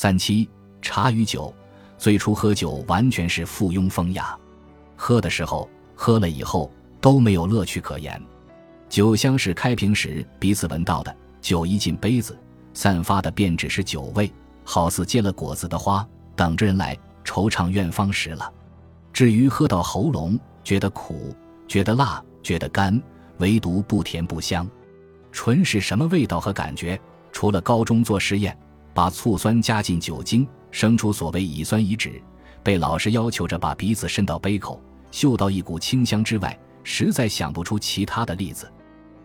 三七茶与酒，最初喝酒完全是附庸风雅，喝的时候、喝了以后都没有乐趣可言。酒香是开瓶时彼此闻到的，酒一进杯子，散发的便只是酒味，好似结了果子的花，等着人来惆怅愿芳时了。至于喝到喉咙，觉得苦，觉得辣，觉得干，唯独不甜不香。醇是什么味道和感觉？除了高中做实验。把醋酸加进酒精，生出所谓乙酸乙酯，被老师要求着把鼻子伸到杯口，嗅到一股清香之外，实在想不出其他的例子。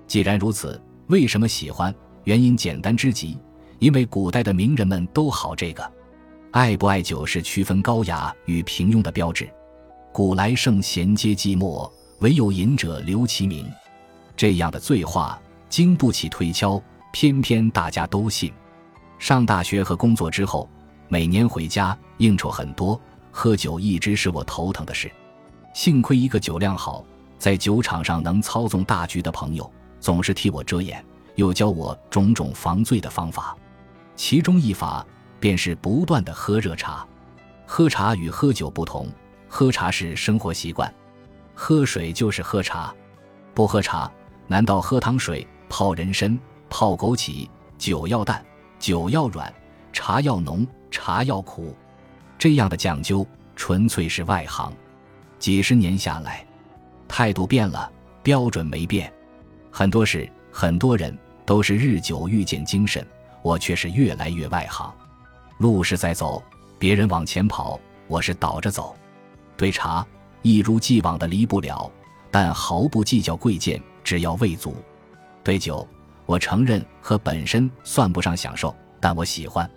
既然如此，为什么喜欢？原因简单之极，因为古代的名人们都好这个。爱不爱酒是区分高雅与平庸的标志。古来圣贤皆寂寞，唯有饮者留其名。这样的醉话经不起推敲，偏偏大家都信。上大学和工作之后，每年回家应酬很多，喝酒一直是我头疼的事。幸亏一个酒量好，在酒场上能操纵大局的朋友，总是替我遮掩，又教我种种防醉的方法。其中一法便是不断的喝热茶。喝茶与喝酒不同，喝茶是生活习惯，喝水就是喝茶。不喝茶，难道喝糖水、泡人参、泡枸杞？酒要淡。酒要软，茶要浓，茶要苦，这样的讲究纯粹是外行。几十年下来，态度变了，标准没变。很多事，很多人都是日久遇见精神，我却是越来越外行。路是在走，别人往前跑，我是倒着走。对茶，一如既往的离不了，但毫不计较贵贱，只要味足。对酒。我承认喝本身算不上享受，但我喜欢。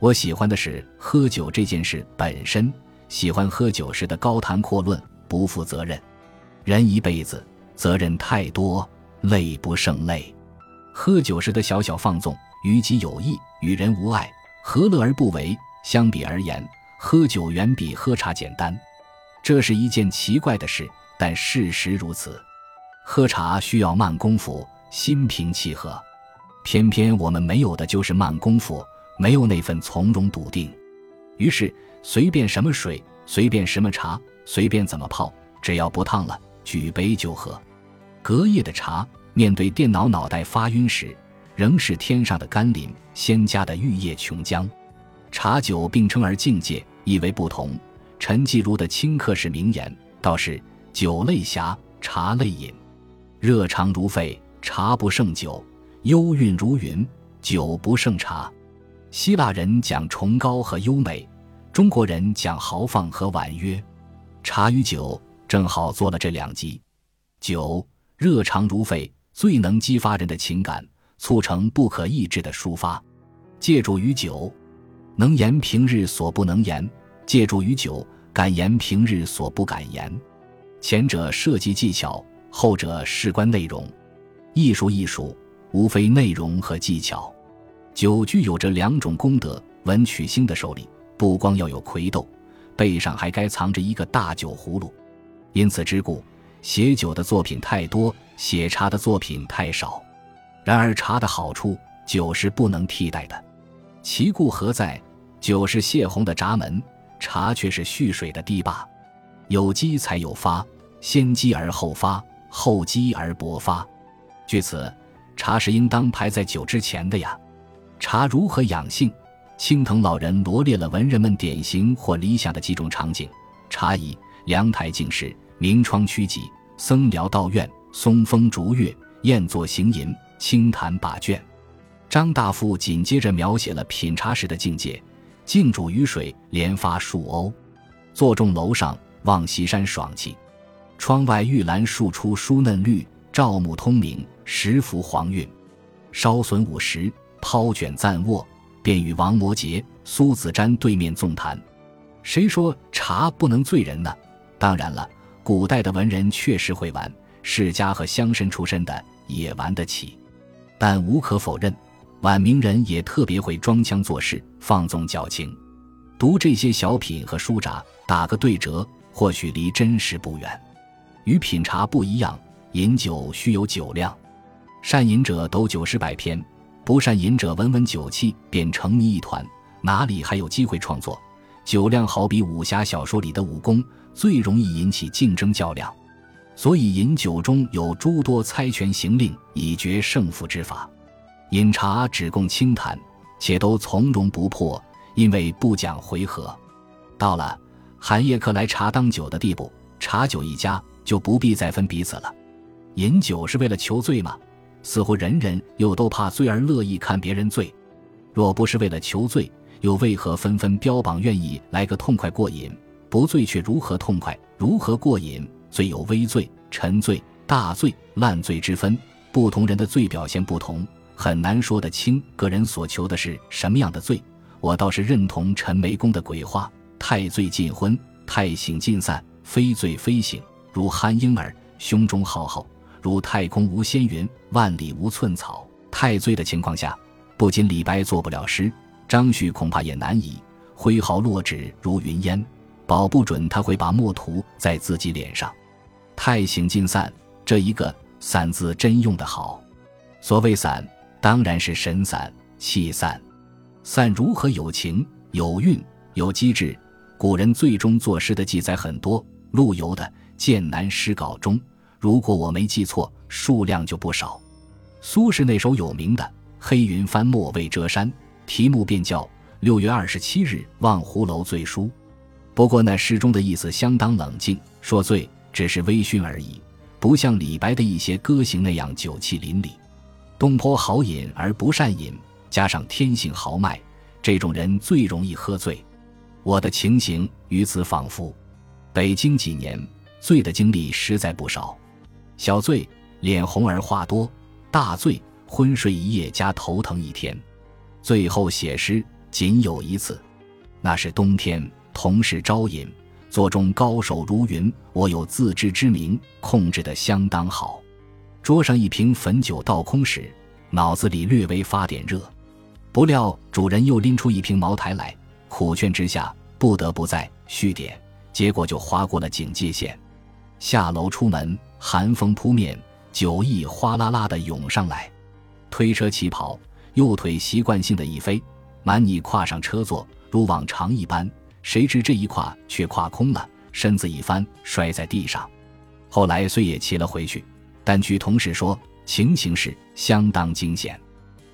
我喜欢的是喝酒这件事本身，喜欢喝酒时的高谈阔论、不负责任。人一辈子责任太多，累不胜累。喝酒时的小小放纵，于己有益，与人无碍，何乐而不为？相比而言，喝酒远比喝茶简单。这是一件奇怪的事，但事实如此。喝茶需要慢功夫。心平气和，偏偏我们没有的就是慢功夫，没有那份从容笃定。于是随便什么水，随便什么茶，随便怎么泡，只要不烫了，举杯就喝。隔夜的茶，面对电脑脑袋发晕时，仍是天上的甘霖，仙家的玉液琼浆。茶酒并称而境界亦为不同。陈继儒的清客式名言倒是：酒类侠，茶类饮，热肠如沸。茶不胜酒，幽韵如云；酒不胜茶。希腊人讲崇高和优美，中国人讲豪放和婉约。茶与酒正好做了这两极。酒热肠如沸，最能激发人的情感，促成不可抑制的抒发。借助于酒，能言平日所不能言；借助于酒，敢言平日所不敢言。前者涉及技巧，后者事关内容。艺术，艺术无非内容和技巧。酒具有着两种功德：文曲星的手里不光要有魁斗，背上还该藏着一个大酒葫芦。因此之故，写酒的作品太多，写茶的作品太少。然而茶的好处，酒是不能替代的。其故何在？酒是泄洪的闸门，茶却是蓄水的堤坝。有积才有发，先积而后发，后积而薄发。据此，茶是应当排在酒之前的呀。茶如何养性？青藤老人罗列了文人们典型或理想的几种场景：茶椅、凉台、静室、明窗曲脊、僧寮道院、松风竹月、宴坐行吟、清谈把卷。张大富紧接着描写了品茶时的境界：静煮雨水，连发数瓯；坐重楼上，望西山爽气；窗外玉兰树出疏嫩绿。照目通明，十幅黄韵，稍损五十，抛卷暂卧，便与王摩诘、苏子瞻对面纵谈。谁说茶不能醉人呢？当然了，古代的文人确实会玩，世家和乡绅出身的也玩得起。但无可否认，晚明人也特别会装腔作势，放纵矫情。读这些小品和书札，打个对折，或许离真实不远。与品茶不一样。饮酒须有酒量，善饮者斗酒诗百篇，不善饮者闻闻酒气便成泥一团，哪里还有机会创作？酒量好比武侠小说里的武功，最容易引起竞争较量。所以饮酒中有诸多猜拳行令以决胜负之法。饮茶只供清谈，且都从容不迫，因为不讲回合。到了寒夜客来茶当酒的地步，茶酒一家就不必再分彼此了。饮酒是为了求醉吗？似乎人人又都怕醉而乐意看别人醉。若不是为了求醉，又为何纷纷标榜愿意来个痛快过瘾？不醉却如何痛快？如何过瘾？醉有微醉、沉醉、大醉、烂醉之分，不同人的醉表现不同，很难说得清个人所求的是什么样的醉。我倒是认同陈眉公的鬼话：太醉尽昏，太醒尽散，非醉非醒，如酣婴儿，胸中浩浩。如太空无仙云，万里无寸草。太醉的情况下，不仅李白做不了诗，张旭恐怕也难以挥毫落纸如云烟，保不准他会把墨涂在自己脸上。太行尽散，这一个“散”字真用得好。所谓散，当然是神散、气散。散如何有情、有韵、有机智？古人最终作诗的记载很多，陆游的《剑南诗稿》中。如果我没记错，数量就不少。苏轼那首有名的《黑云翻墨未遮山》，题目便叫《六月二十七日望湖楼醉书》。不过那诗中的意思相当冷静，说醉只是微醺而已，不像李白的一些歌行那样酒气淋漓。东坡好饮而不善饮，加上天性豪迈，这种人最容易喝醉。我的情形与此仿佛。北京几年，醉的经历实在不少。小醉脸红而话多，大醉昏睡一夜加头疼一天。最后写诗仅有一次，那是冬天，同事招饮，座中高手如云，我有自知之明，控制得相当好。桌上一瓶汾酒倒空时，脑子里略微发点热，不料主人又拎出一瓶茅台来，苦劝之下，不得不再续点，结果就划过了警戒线。下楼出门。寒风扑面，酒意哗啦啦的涌上来，推车起跑，右腿习惯性的一飞，满拟跨上车座，如往常一般，谁知这一跨却跨空了，身子一翻，摔在地上。后来虽也骑了回去，但据同事说，情形是相当惊险。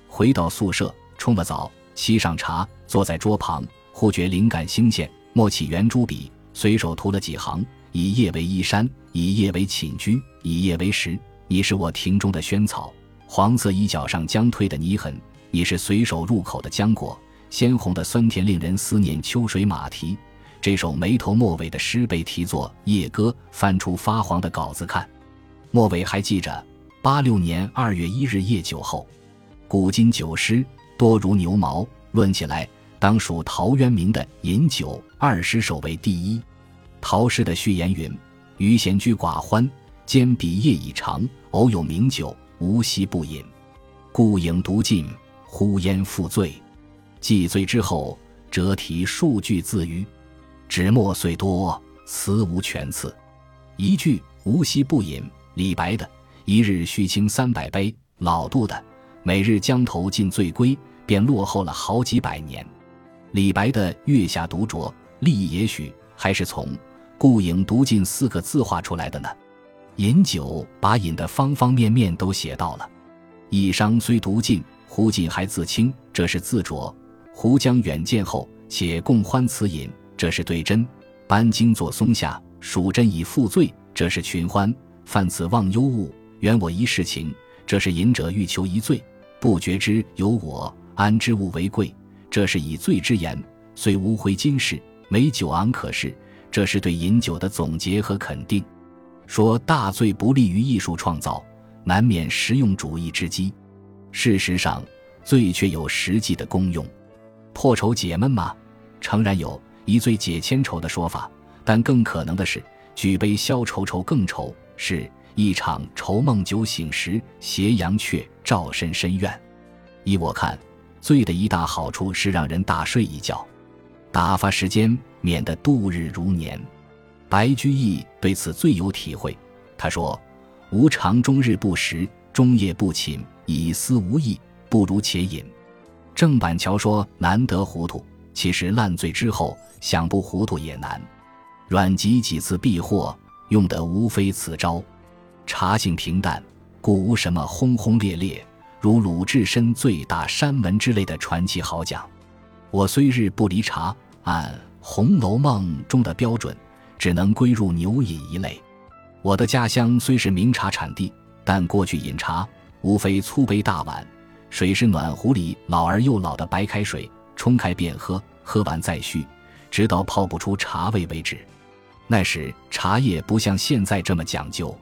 回到宿舍，冲了澡，沏上茶，坐在桌旁，忽觉灵感兴现，摸起圆珠笔，随手涂了几行。以叶为衣衫，以叶为寝居，以叶为食。你是我庭中的萱草，黄色衣角上将褪的泥痕。你是随手入口的浆果，鲜红的酸甜令人思念秋水马蹄。这首没头末尾的诗被题作《夜歌》，翻出发黄的稿子看，末尾还记着八六年二月一日夜酒后。古今酒诗多如牛毛，论起来当属陶渊明的《饮酒》二十首为第一。陶诗的序言云：“余闲居寡欢，兼比夜已长。偶有名酒，无夕不饮。故影独尽，呼烟复醉。既醉之后，折题数句自娱。纸墨虽多，词无全次。一句无夕不饮，李白的‘一日须倾三百杯’，老杜的‘每日江头尽醉归’，便落后了好几百年。李白的‘月下独酌’，立意也许还是从。”顾影独尽四个字画出来的呢，饮酒把饮的方方面面都写到了。一觞虽独尽，胡尽还自清，这是自酌；胡将远见后，且共欢此饮，这是对斟；班经坐松下，数斟已复醉，这是群欢；泛此忘忧物，原我一世情，这是饮者欲求一醉，不觉之有我，安之物为贵，这是以醉之言。虽无回今世，没酒昂可是。这是对饮酒的总结和肯定，说大醉不利于艺术创造，难免实用主义之机。事实上，醉却有实际的功用，破愁解闷吗？诚然有一醉解千愁的说法，但更可能的是举杯消愁愁更愁，是一场愁梦酒醒时，斜阳却照身深院。依我看，醉的一大好处是让人大睡一觉。打发时间，免得度日如年。白居易对此最有体会。他说：“吾常终日不食，终夜不寝，以思无益，不如且饮。”郑板桥说：“难得糊涂，其实烂醉之后想不糊涂也难。阮籍几次避祸，用的无非此招。茶性平淡，故无什么轰轰烈烈，如鲁智深醉打山门之类的传奇好讲。我虽日不离茶，按《红楼梦》中的标准，只能归入牛饮一类。我的家乡虽是名茶产地，但过去饮茶无非粗杯大碗，水是暖壶里老而又老的白开水，冲开便喝，喝完再续，直到泡不出茶味为止。那时茶叶不像现在这么讲究，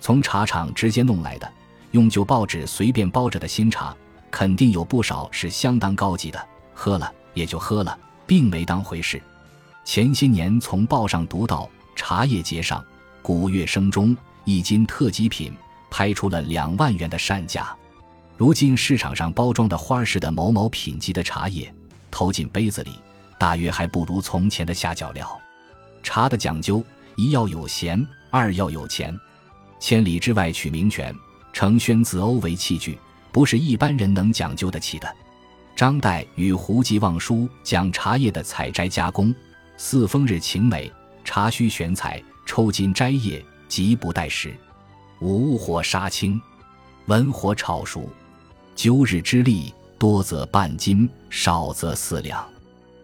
从茶厂直接弄来的，用旧报纸随便包着的新茶，肯定有不少是相当高级的。喝了也就喝了，并没当回事。前些年从报上读到，茶叶节上。古月声中，一斤特级品拍出了两万元的善价。如今市场上包装的花式的某某品级的茶叶，投进杯子里，大约还不如从前的下脚料。茶的讲究，一要有闲，二要有钱。千里之外取名泉，承宣子瓯为器具，不是一般人能讲究得起的。张岱与胡吉望书讲茶叶的采摘加工，四风日晴美，茶须选采。抽筋摘叶，急不待时。五火杀青，文火炒熟。九日之力，多则半斤，少则四两。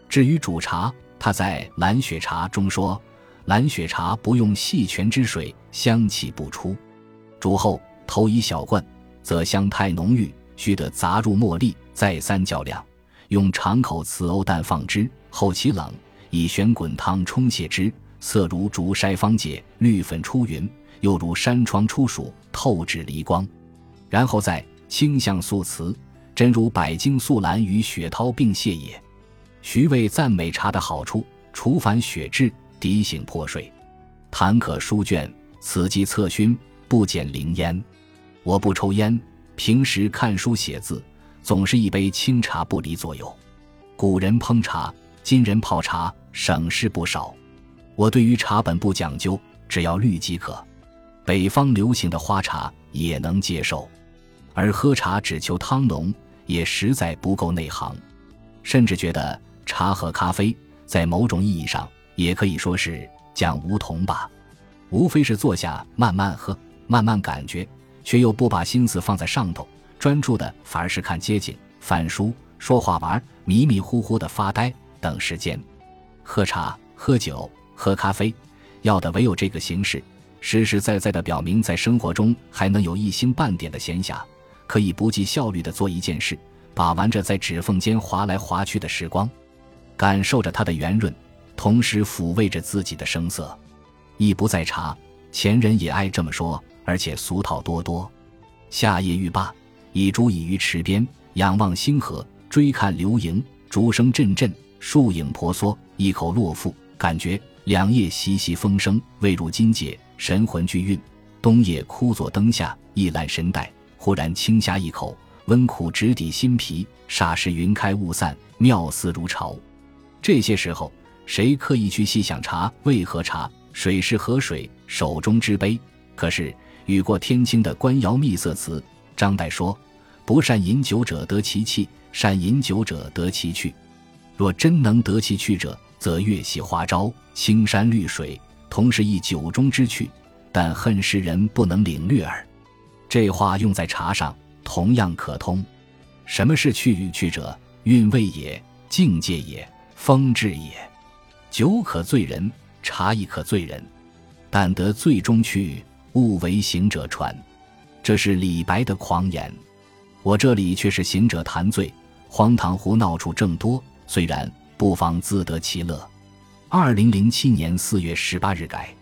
至于煮茶，他在《蓝雪茶》中说：“蓝雪茶不用细泉之水，香气不出。煮后投一小罐，则香太浓郁，须得杂入茉莉，再三较量。用长口瓷瓯蛋放之，后其冷，以旋滚汤冲泻之。”色如竹筛方解，绿粉出云；又如山窗出曙，透至离光。然后再清香素瓷，真如百茎素兰与雪涛并泻也。徐渭赞美茶的好处：除烦雪滞，涤醒破睡，谈可书卷，此即侧熏，不减灵烟。我不抽烟，平时看书写字，总是一杯清茶不离左右。古人烹茶，今人泡茶，省事不少。我对于茶本不讲究，只要绿即可。北方流行的花茶也能接受，而喝茶只求汤浓，也实在不够内行。甚至觉得茶和咖啡在某种意义上也可以说是讲梧桐吧，无非是坐下慢慢喝，慢慢感觉，却又不把心思放在上头，专注的反而是看街景、翻书、说话、玩、迷迷糊糊的发呆等时间。喝茶、喝酒。喝咖啡，要的唯有这个形式，实实在在的表明在生活中还能有一星半点的闲暇，可以不计效率的做一件事，把玩着在指缝间划来划去的时光，感受着它的圆润，同时抚慰着自己的声色。意不在茶，前人也爱这么说，而且俗套多多。夏夜浴罢，倚竹倚于池边，仰望星河，追看流萤，竹声阵阵，树影婆娑，一口落腹，感觉。两夜习习风声，未入金界，神魂俱运。冬夜枯坐灯下，一览神待。忽然轻呷一口，温苦直抵心脾。霎时云开雾散，妙思如潮。这些时候，谁刻意去细想茶为何茶，水是何水，手中之杯？可是雨过天青的官窑秘色词，张岱说：“不善饮酒者得其气，善饮酒者得其趣。若真能得其趣者。”则月系花朝，青山绿水，同是一酒中之趣，但恨世人不能领略耳。这话用在茶上，同样可通。什么是趣与趣者？韵味也，境界也，风致也。酒可醉人，茶亦可醉人，但得醉中趣，勿为行者传。这是李白的狂言。我这里却是行者谈醉，荒唐胡闹处正多。虽然。不妨自得其乐。二零零七年四月十八日改。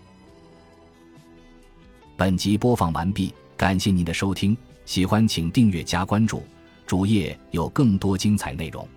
本集播放完毕，感谢您的收听，喜欢请订阅加关注，主页有更多精彩内容。